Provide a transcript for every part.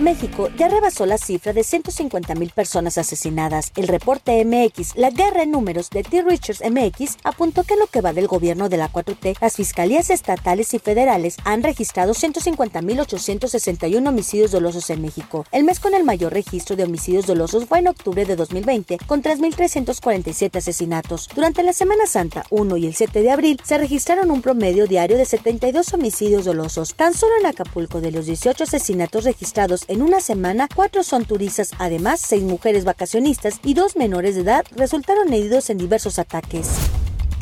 México ya rebasó la cifra de 150 mil personas asesinadas. El reporte MX, la guerra en números de T. Richards MX, apuntó que en lo que va del gobierno de la 4T, las fiscalías estatales y federales han registrado 150.861 homicidios dolosos en México. El mes con el mayor registro de homicidios dolosos fue en octubre de 2020, con 3.347 asesinatos. Durante la Semana Santa 1 y el 7 de abril se registraron un promedio diario de 72 homicidios dolosos. Tan solo en Acapulco, de los 18 asesinatos registrados en una semana, cuatro son turistas, además seis mujeres vacacionistas y dos menores de edad resultaron heridos en diversos ataques.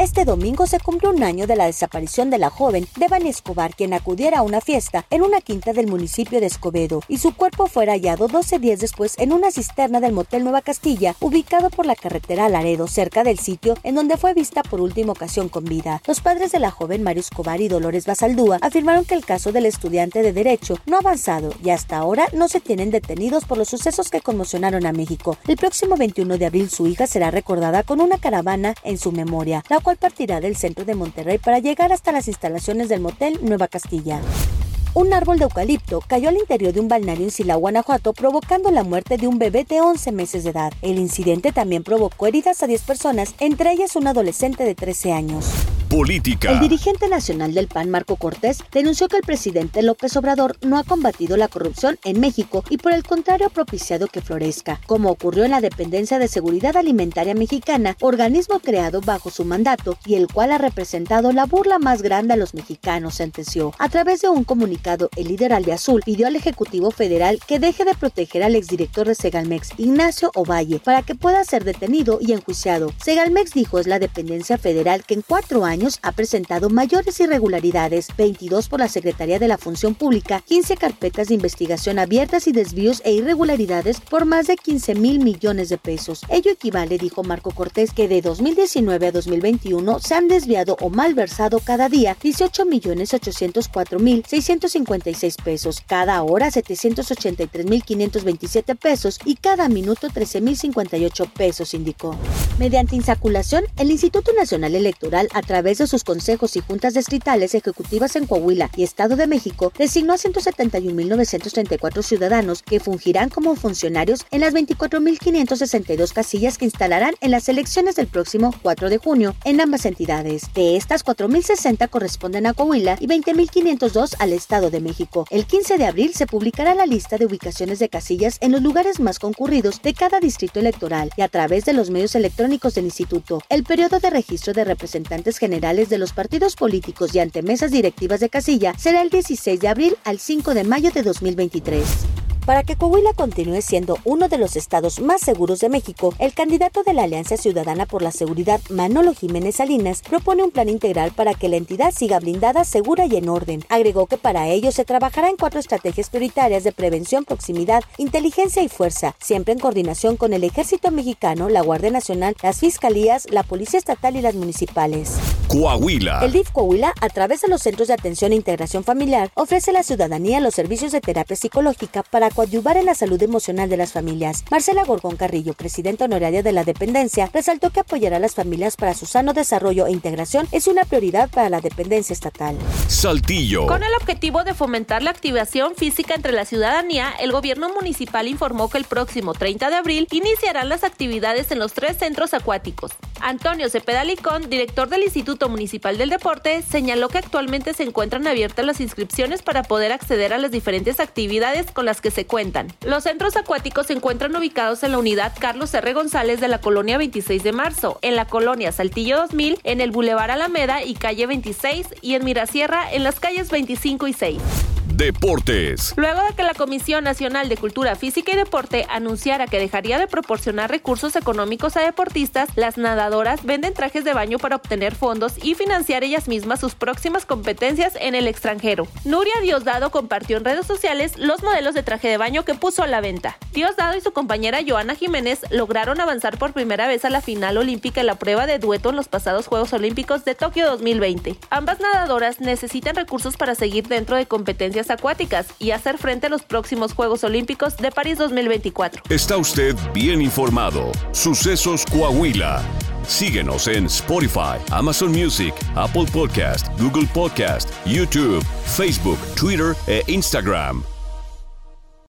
Este domingo se cumplió un año de la desaparición de la joven Devani Escobar, quien acudiera a una fiesta en una quinta del municipio de Escobedo, y su cuerpo fue hallado 12 días después en una cisterna del motel Nueva Castilla, ubicado por la carretera Laredo, cerca del sitio en donde fue vista por última ocasión con vida. Los padres de la joven Mario Escobar y Dolores Basaldúa afirmaron que el caso del estudiante de Derecho no ha avanzado y hasta ahora no se tienen detenidos por los sucesos que conmocionaron a México. El próximo 21 de abril su hija será recordada con una caravana en su memoria, partirá del centro de Monterrey para llegar hasta las instalaciones del motel Nueva Castilla. Un árbol de eucalipto cayó al interior de un balneario en Silao, Guanajuato, provocando la muerte de un bebé de 11 meses de edad. El incidente también provocó heridas a 10 personas, entre ellas un adolescente de 13 años. Política. El dirigente nacional del PAN, Marco Cortés, denunció que el presidente López Obrador no ha combatido la corrupción en México y por el contrario ha propiciado que florezca, como ocurrió en la Dependencia de Seguridad Alimentaria Mexicana, organismo creado bajo su mandato y el cual ha representado la burla más grande a los mexicanos, sentenció. A través de un comunicado, el líder Azul pidió al Ejecutivo Federal que deje de proteger al exdirector de Segalmex, Ignacio Ovalle, para que pueda ser detenido y enjuiciado. Segalmex dijo es la dependencia federal que en cuatro años ha presentado mayores irregularidades, 22 por la Secretaría de la Función Pública, 15 carpetas de investigación abiertas y desvíos e irregularidades por más de 15 mil millones de pesos. Ello equivale, dijo Marco Cortés, que de 2019 a 2021 se han desviado o malversado cada día 18 millones 804 mil 656 pesos, cada hora 783 mil 527 pesos y cada minuto 13 mil 58 pesos, indicó. Mediante insaculación, el Instituto Nacional Electoral, a través de sus consejos y juntas distritales ejecutivas en Coahuila y Estado de México, designó a 171.934 ciudadanos que fungirán como funcionarios en las 24.562 casillas que instalarán en las elecciones del próximo 4 de junio en ambas entidades. De estas, 4.060 corresponden a Coahuila y 20.502 al Estado de México. El 15 de abril se publicará la lista de ubicaciones de casillas en los lugares más concurridos de cada distrito electoral y a través de los medios electrónicos del instituto. El periodo de registro de representantes generales de los partidos políticos y ante mesas directivas de casilla será el 16 de abril al 5 de mayo de 2023. Para que Coahuila continúe siendo uno de los estados más seguros de México, el candidato de la Alianza Ciudadana por la Seguridad, Manolo Jiménez Salinas, propone un plan integral para que la entidad siga blindada, segura y en orden. Agregó que para ello se trabajará en cuatro estrategias prioritarias de prevención, proximidad, inteligencia y fuerza, siempre en coordinación con el Ejército Mexicano, la Guardia Nacional, las Fiscalías, la Policía Estatal y las municipales. Coahuila. El DIF Coahuila, a través de los Centros de Atención e Integración Familiar, ofrece a la ciudadanía los servicios de terapia psicológica para coadyuvar en la salud emocional de las familias. Marcela Gorgón Carrillo, presidenta honoraria de la dependencia, resaltó que apoyar a las familias para su sano desarrollo e integración es una prioridad para la dependencia estatal. Saltillo. Con el objetivo de fomentar la activación física entre la ciudadanía, el gobierno municipal informó que el próximo 30 de abril iniciarán las actividades en los tres centros acuáticos. Antonio Cepeda Licón, director del Instituto Municipal del Deporte, señaló que actualmente se encuentran abiertas las inscripciones para poder acceder a las diferentes actividades con las que se cuentan. Los centros acuáticos se encuentran ubicados en la unidad Carlos R. González de la colonia 26 de marzo, en la colonia Saltillo 2000, en el Boulevard Alameda y calle 26 y en Mirasierra en las calles 25 y 6. Deportes. Luego de que la Comisión Nacional de Cultura Física y Deporte anunciara que dejaría de proporcionar recursos económicos a deportistas, las nadadoras venden trajes de baño para obtener fondos y financiar ellas mismas sus próximas competencias en el extranjero. Nuria Diosdado compartió en redes sociales los modelos de traje de baño que puso a la venta. Diosdado y su compañera Joana Jiménez lograron avanzar por primera vez a la final olímpica en la prueba de dueto en los pasados Juegos Olímpicos de Tokio 2020. Ambas nadadoras necesitan recursos para seguir dentro de competencias acuáticas y hacer frente a los próximos Juegos Olímpicos de París 2024. Está usted bien informado. Sucesos Coahuila. Síguenos en Spotify, Amazon Music, Apple Podcast, Google Podcast, YouTube, Facebook, Twitter e Instagram.